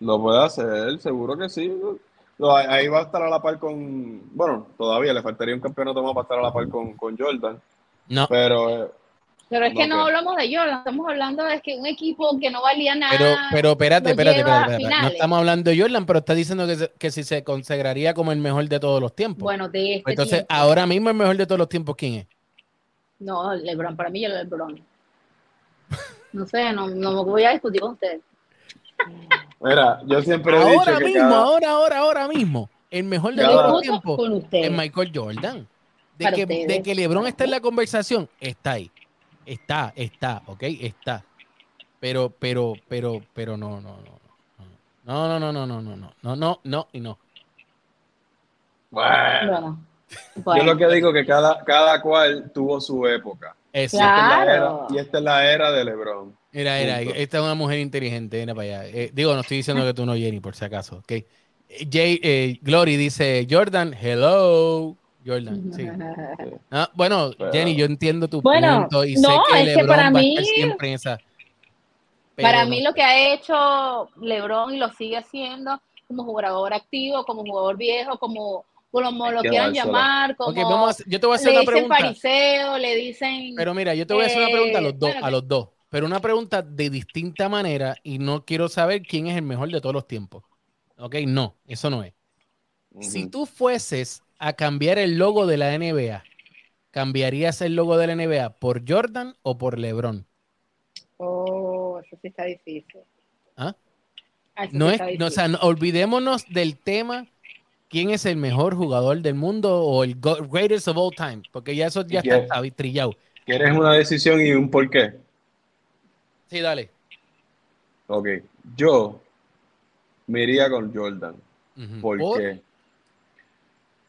Lo puede hacer, seguro que sí. No, ahí- ahí va a estar a la par con. Bueno, todavía le faltaría un campeonato más para estar a la par con, con Jordan. No, Pero eh, Pero es que No, hablamos de Jordan, estamos hablando de que un equipo que no valía nada. pero, pero espérate, espérate, espérate, espérate. No estamos hablando de Jordan, pero está diciendo que, se- que si se consagraría como el mejor de todos los tiempos. Bueno, de este entonces, tiempo. ahora mismo el mejor de todos los tiempos, ¿quién es? No, LeBron, para mí el LeBron. No sé, no, no me voy a discutir con ustedes. mira, yo siempre he Ahora dicho que mismo, cada- ahora, ahora, ahora mismo, el mejor de todos los tiempos es. Michael Jordan. De Para que, ustedes. de que LeBron está en la conversación, está ahí. Está, está, ¿ok? Está. Pero, pero, pero, pero no, no, no. No, no, no, no, no, no, no, no, no, no y no. Bueno, Bueno, yo lo que digo que cada, cada cual tuvo su época. Eso. Y esta es la Claro. era- y esta es la era de LeBron. Mira, mira, Punto. esta es una mujer inteligente, mira para allá. Eh, digo, no estoy diciendo que tú no, Jenny, por si acaso, ¿ok? Eh, Jay, eh, Glory dice, Jordan, hello. Jordan, sí. (laughs) Ah, bueno, Jenny, yo entiendo tu Bueno, punto y no, sé que es que LeBron para va a mí- estar siempre en esa. Para mí no lo que ha hecho LeBron y lo sigue haciendo como jugador activo, como jugador viejo, como, como lo que quieran llamar, como Ok, vamos a hacer- yo te voy a hacer le una dicen pregunta. fariseo, le dicen... Pero mira, yo te voy a hacer una pregunta a los Eh, dos, bueno, a los dos. Pero una pregunta de distinta manera y no quiero saber quién es el mejor de todos los tiempos. Ok, no, eso no es. Si tú fueses a cambiar el logo de la NBA, ¿cambiarías el logo de la NBA por Jordan o por LeBron? Oh, eso sí está difícil. ¿Ah? Eso No sí es, no, o difícil. sea, no- olvidémonos del tema quién es el mejor jugador del mundo o el greatest of all time, porque ya eso ya ¿Y está, qué? trillado. ¿Quieres una decisión y un porqué? Sí, dale. Ok, yo me iría con Jordan. Ujú. ¿Por ¿Por?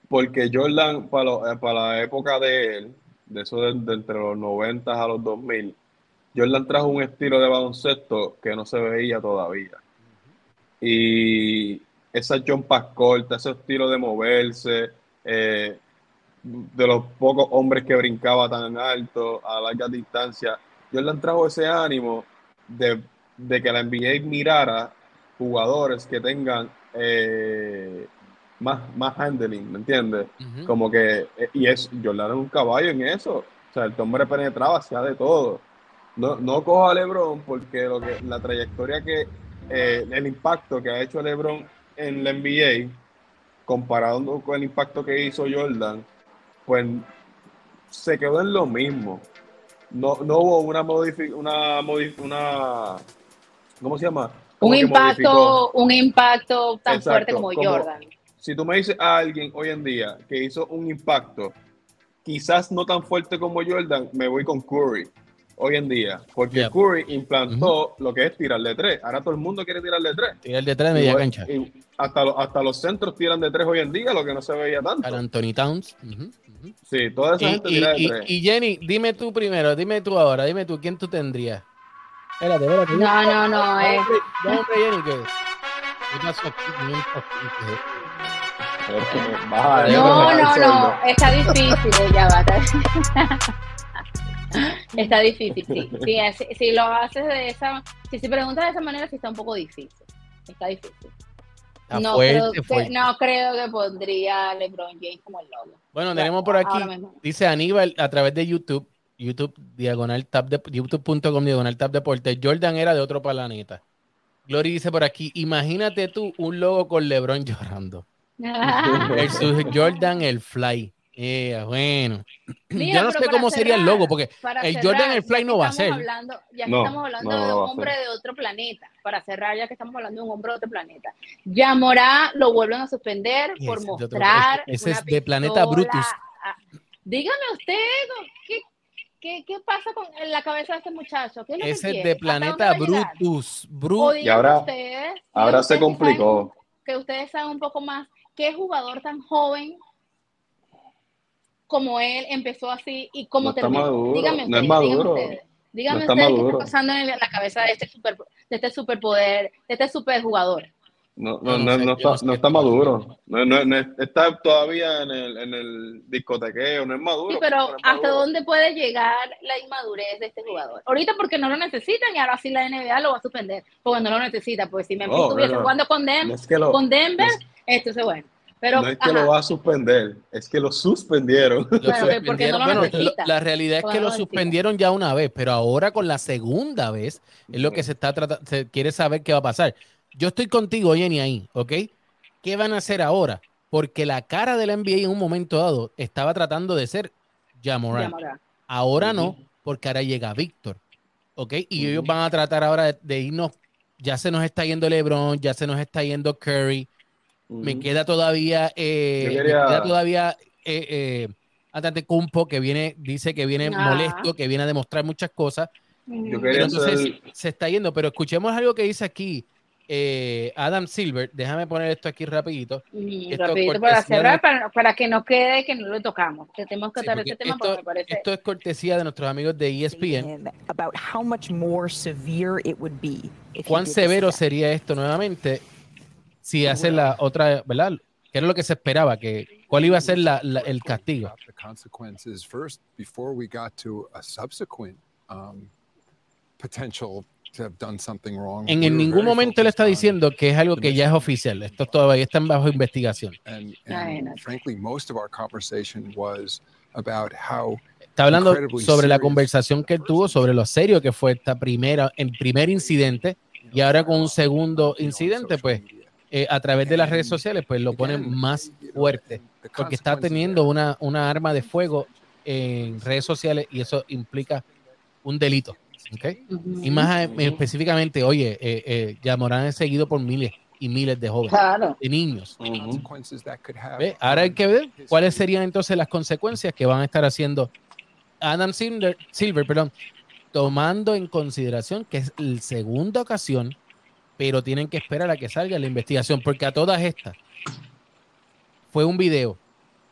Porque Jordan, para, lo- eh, para la época de él, de eso de, entre los 90 a los 2000, Jordan trajo un estilo de baloncesto que no se veía todavía. Y esa jumpas cortas, ese estilo de moverse, eh, de los pocos hombres que brincaba tan alto a larga distancia, Jordan trajo ese ánimo de, de que la NBA mirara jugadores que tengan eh, más, más handling, ¿me entiendes? Como que, eh, y es, Jordan es un caballo en eso. O sea, el hombre penetraba, hacía de todo. No, no cojo a LeBron porque lo que, la trayectoria que, eh, el impacto que ha hecho LeBron en la NBA, comparado con el impacto que hizo Jordan, pues se quedó en lo mismo. No, no hubo una modifi una, modif- una ¿cómo se llama? Como Un impacto, modificó. un impacto tan Exacto, fuerte como, como- Jordan. Si tú me dices a alguien hoy en día que hizo un impacto, quizás no tan fuerte como Jordan, me voy con Curry hoy en día, porque Yeah. Curry implantó lo que es tirar de tres. Ahora todo el mundo quiere tirar de tres. Tira el detrás de media Igual- cancha. y hasta, los, hasta los centros tiran de tres hoy en día, lo que no se veía tanto. Para Anthony Towns. Sí, toda esa Y, gente y- tira de y- tres. y Jenny, dime tú primero, dime tú ahora, dime tú, ¿quién tú tendrías? Espérate, espérate. No, no, no, eh. Dame, Jenny, ¿qué? ¿Qué pasó Baja, No, no, no, está difícil, ya va. Está, está difícil, sí. sí si, si lo haces de esa, si se preguntas de esa manera, sí está un poco difícil. Está difícil. Está no, fuerte, creo que, fuerte. no creo que pondría LeBron James como el logo. Bueno, tenemos por aquí, dice Aníbal a través de YouTube, YouTube diagonal tab de youtube.com diagonal tab deporte. Jordan era de otro planeta. Glory dice por aquí, imagínate tú un logo con LeBron llorando. (laughs) Versus Jordan el Fly. Eh, bueno. Mira, Yo no sé cómo sería el logo, porque el cerrar, Jordan el ya Fly no va a ser. Hablando, ya que No, estamos hablando no, no de un a hombre de otro planeta, para cerrar, ya que estamos hablando de un hombre de otro planeta. Yamorá lo vuelven a suspender Yes, por mostrar. ese es de Planeta. Brutus. Ah, Dígame usted, ¿qué, qué, qué pasa con en la cabeza de este muchacho? ¿Qué es lo que Ese es quiere? de ¿Hasta Planeta a? Brutus. Brutus. Y ahora- ustedes, Ahora se ustedes que complicó. saben- que ustedes saben un poco más qué jugador tan joven como él empezó así y cómo No terminó. no ustedes, es maduro. díganme ustedes. Díganme No ustedes qué está pasando en la cabeza de este super, de este superpoder, de este superjugador. No, no, no no, sé, no está, no está maduro. No, no, no, está todavía en el, en el discotequeo, no es maduro. Sí, pero ¿hasta maduro. dónde puede llegar la inmadurez de este jugador? Ahorita porque no lo necesitan y ahora sí la NBA lo va a suspender porque no lo necesita. Pues si No, estuviese jugando con, Dem- No es que lo, con Denver, no es- entonces bueno. Pero, no es que ajá, lo va a suspender, es que lo suspendieron. Lo que porque suspendieron. no lo Bueno, necesita. lo- la realidad es que lo suspendieron ya una vez, pero ahora con la segunda vez es lo que se está tratando, se quiere saber qué va a pasar. Yo estoy contigo, Jenny, ahí, ¿ok? ¿Qué van a hacer ahora? Porque la cara de la NBA en un momento dado estaba tratando de ser Jamoran. Ahora no, porque ahora llega Víctor, ¿ok? Y ellos van a tratar ahora de, de irnos, ya se nos está yendo LeBron, ya se nos está yendo Curry, me queda todavía, eh, Yo me quería- queda todavía eh, eh, Antetokounmpo, que viene, dice que viene Ah. molesto, que viene a demostrar muchas cosas, Yo pero quería entonces se está yendo. Pero escuchemos algo que dice aquí eh, Adam Silver. Déjame poner esto aquí rapidito. Mm, Esto rapidito cortesía para cerrar, para, para que no quede que no lo tocamos. Que tenemos que Sí, este tema esto, porque parece... esto es cortesía de nuestros amigos de ESPN. about how much more severe it would be. ¿Cuán severo sería esto nuevamente si hace la otra, ¿verdad? ¿Qué era lo que se esperaba? Que, ¿Cuál iba a ser la- la- el castigo? about the consequences first before we got to a subsequent um, potential to have done something wrong. En, en ningún momento él está diciendo que es algo que ya es oficial. Esto todavía está bajo investigación. And, Ay, and no. frankly, most of our conversation was about how Está hablando sobre la serious. conversación que tuvo, sobre lo serio que fue esta primera, el primer incidente, y ahora con un segundo incidente, pues eh, a través de las redes sociales, pues lo ponen más fuerte, porque está teniendo una, una arma de fuego en redes sociales y eso implica un delito. Y más específicamente, oye, eh, eh, Yamorán es seguido por miles y miles de jóvenes, Claro. de niños. Ahora hay que ver cuáles serían entonces las consecuencias que van a estar haciendo Adam Silver, Silver perdón, tomando en consideración que es la segunda ocasión, pero tienen que esperar a que salga la investigación, porque a todas estas fue un video,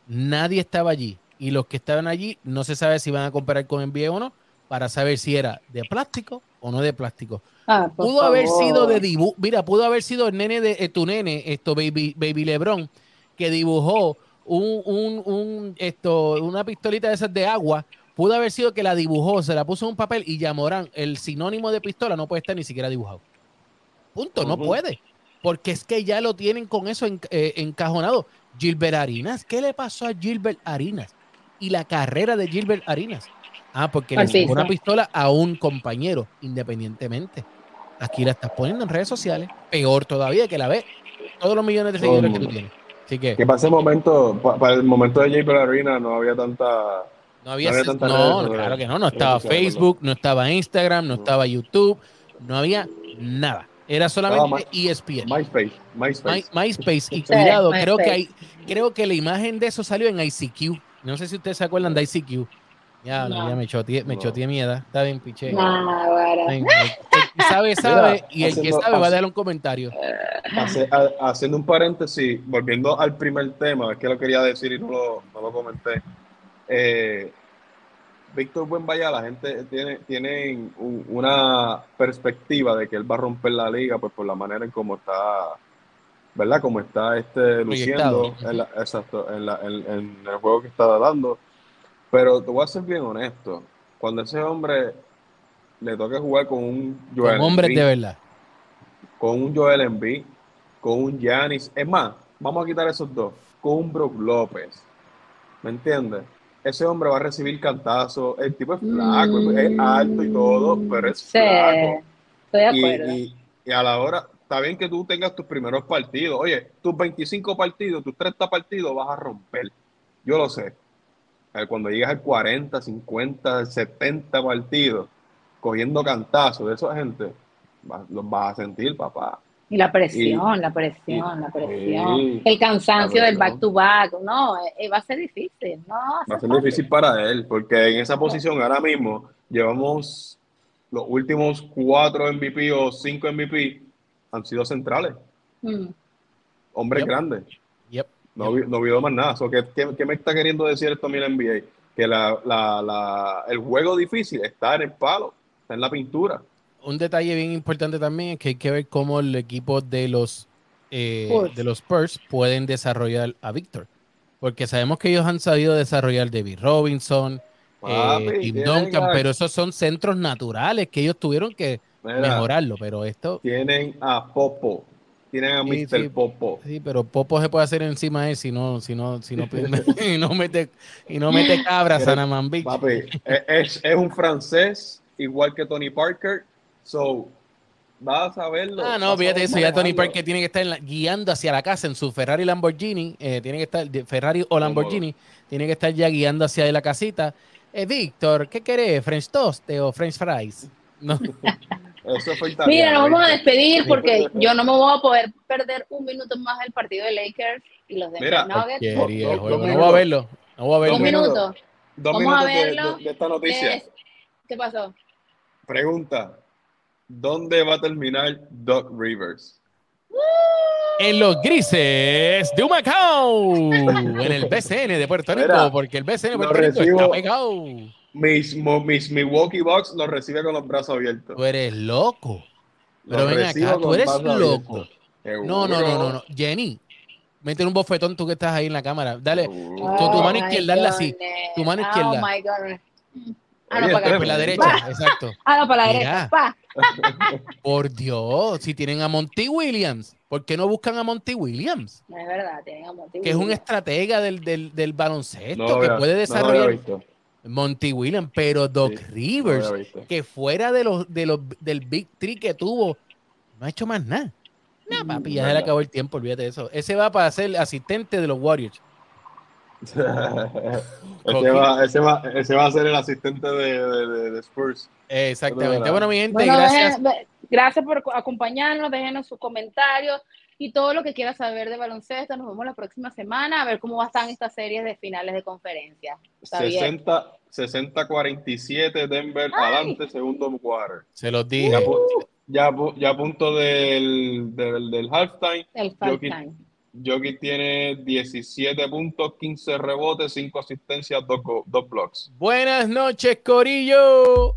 nadie estaba allí, y los que estaban allí no se sabe si van a comparar con NBA o no, para saber si era de plástico o no de plástico. Ah, por Pudo haber favor. sido de dibujo. Mira, pudo haber sido el nene de eh, tu nene, esto, Baby, Baby Lebron, que dibujó un, un, un, esto, una pistolita de esas de agua. Pudo haber sido que la dibujó, se la puso en un papel y ya Morán, el sinónimo de pistola, no puede estar ni siquiera dibujado. Punto, no puede. Porque es que ya lo tienen con eso en- eh, encajonado. Gilbert Arinas, ¿qué le pasó a Gilbert Arinas? Y la carrera de Gilbert Arinas. Ah, porque le sacó una pistola a un compañero, independientemente. Aquí la estás poniendo en redes sociales. Peor todavía que la ve todos los millones de seguidores que tú tienes. Así que Que para ese momento, pa- para el momento de J Ballerina no había tanta. no había. no había redes No, claro que no. No estaba Facebook, no estaba Instagram, no No. estaba YouTube, no había nada. Era solamente ESPN. MySpace. MySpace. My- MySpace. Y Sí, cuidado, creo que hay, creo que la imagen de eso salió en ICQ. No sé si ustedes se acuerdan de ICQ. Ya, no, No. ya me choteé, me choteé mi edad. Está bien. Nah, bien. El, que sabe, sabe. y el que sabe va a dar un comentario. Hace- ha- haciendo un paréntesis, volviendo al primer tema, es que lo quería decir y no lo, no lo comenté. Eh, Víctor Buenvaya, la gente tiene, tiene un- una perspectiva de que él va a romper la liga, pues por la manera en cómo está, ¿verdad? Como está este luciendo, en la- exacto, en, la- en- en el juego que está dando. Pero te voy a ser bien honesto, cuando ese hombre le toque jugar con un Joel Con hombres de verdad. con un Joel Embiid, con un Giannis. Es más, vamos a quitar esos dos. Con un Brook López. ¿Me entiendes? Ese hombre va a recibir cantazos. El tipo es flaco, Mm. es alto y todo, pero es Sí, flaco. estoy de Y, acuerdo. y- y a la hora, está bien que tú tengas tus primeros partidos. Oye, tus 25 partidos, tus 30 partidos vas a romper. Yo lo sé. Eh, Cuando llegas al 40, 50, 70 partidos, cogiendo cantazos de esa gente, los vas a sentir, papá. Y la presión, la presión, la presión. el cansancio del back to back. No, eh, va a ser difícil. No, Va a ser ser fácil. difícil para él, porque en esa posición ahora mismo llevamos los últimos cuatro MVP o cinco MVP han sido centrales, Mm. hombres Yep. grandes. No, no vio más nada. So, ¿qué, qué, qué me está queriendo decir esto a mí la NBA? Que la, la, la- el juego difícil está en el palo, está en la pintura. Un detalle bien importante también es que hay que ver cómo el equipo de los eh, Spurs. de los Spurs pueden desarrollar a Víctor. Porque sabemos que ellos han sabido desarrollar David Robinson, Papi, eh, Tim Duncan, a- pero esos son centros naturales que ellos tuvieron que Mira, mejorarlo. Pero esto, Tienen a Popo, tienen a Sí, Mr. sí. Popo. sí, pero Popo se puede hacer encima de él si no, si no, si no, (laughs) (laughs) y no mete, y no mete cabras a Naman Beach. Papi, es, es- es un francés igual que Tony Parker. So, vas a verlo. Ah, no, fíjate eso. Ya Tony. Parker tiene que estar la- guiando hacia la casa en su Ferrari Lamborghini. eh, tiene que estar, Ferrari o Lamborghini, tiene que estar ya guiando hacia la casita. Eh, Víctor, ¿qué querés? ¿French toast o French fries? No. (laughs) Eso fue italiano, Mira, nos vamos a despedir porque yo no me voy a poder perder un minuto más del partido de Lakers y los de Mira, Nuggets. Dos No voy a verlo. No voy a verlo. dos minutos. minuto. Dos Vamos a minutos de- verlo. de, de esta noticia. Es- ¿Qué pasó? Pregunta: ¿Dónde va a terminar Doc Rivers? En los grises de Humacao. En el BCN de Puerto Rico. Mira, porque el BCN de Puerto Rico recibo- está pegado. Mis, mis Milwaukee Bucks los recibe con los brazos abiertos. Tú eres loco. Pero Los ven acá, tú eres loco. No, no, no, no, no. Jenny, mete un bofetón tú que estás ahí en la cámara. Dale. Con tu Oh mano my izquierda, hazla así. Tu mano izquierda. Oh my God. Ah, no, Oye, (laughs) para la derecha, exacto. Ah, no, para la derecha. Pa. (laughs) Por Dios, si tienen a Monty Williams, ¿por qué no buscan a Monty Williams? No, es verdad, tienen a Monty Que es un Williams. estratega del, del, del baloncesto, No que puede no lo había desarrollar visto. Monty Williams, pero Doc Sí, Rivers, no que fuera de los, de los del Big Three que tuvo, no ha hecho más nada. No, papi, ya se le acabó el tiempo, olvídate de eso. Ese va para ser asistente de los Warriors. (laughs) ese, va, ese, va, ese va a ser el asistente de, de, de- de Spurs. Exactamente. Bueno, mi gente, Bueno, gracias. dejen- gracias por acompañarnos, déjenos sus comentarios y todo lo que quiera saber de baloncesto. Nos vemos la próxima semana a ver cómo están estas series de finales de conferencia. Está bien. 60 60-47 Denver Ay. adelante, segundo quarter. Se los Ya, dije. pu- ya, a pu- ya a punto del, del, del halftime, El halftime. Jokic tiene 17 puntos, 15 rebotes, 5 asistencias, 2, blocks. Buenas noches, Corillo.